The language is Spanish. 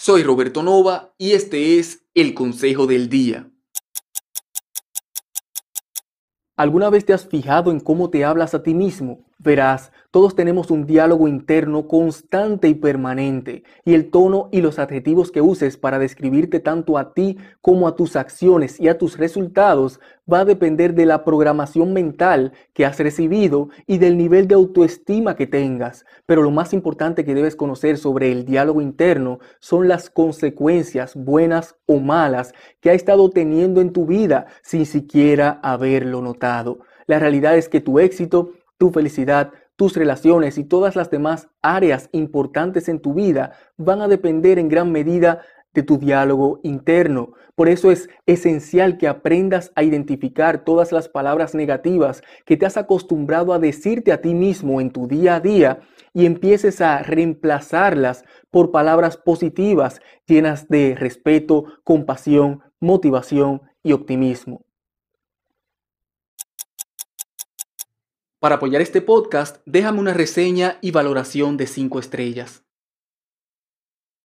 Soy Roberto Nova y este es el Consejo del Día. ¿Alguna vez te has fijado en cómo te hablas a ti mismo? Verás, todos tenemos un diálogo interno constante y permanente, y el tono y los adjetivos que uses para describirte tanto a ti como a tus acciones y a tus resultados va a depender de la programación mental que has recibido y del nivel de autoestima que tengas. Pero lo más importante que debes conocer sobre el diálogo interno son las consecuencias, buenas o malas, que ha estado teniendo en tu vida sin siquiera haberlo notado. La realidad es que tu éxito tu felicidad, tus relaciones y todas las demás áreas importantes en tu vida van a depender en gran medida de tu diálogo interno. Por eso es esencial que aprendas a identificar todas las palabras negativas que te has acostumbrado a decirte a ti mismo en tu día a día y empieces a reemplazarlas por palabras positivas llenas de respeto, compasión, motivación y optimismo. Para apoyar este podcast, déjame una reseña y valoración de 5 estrellas.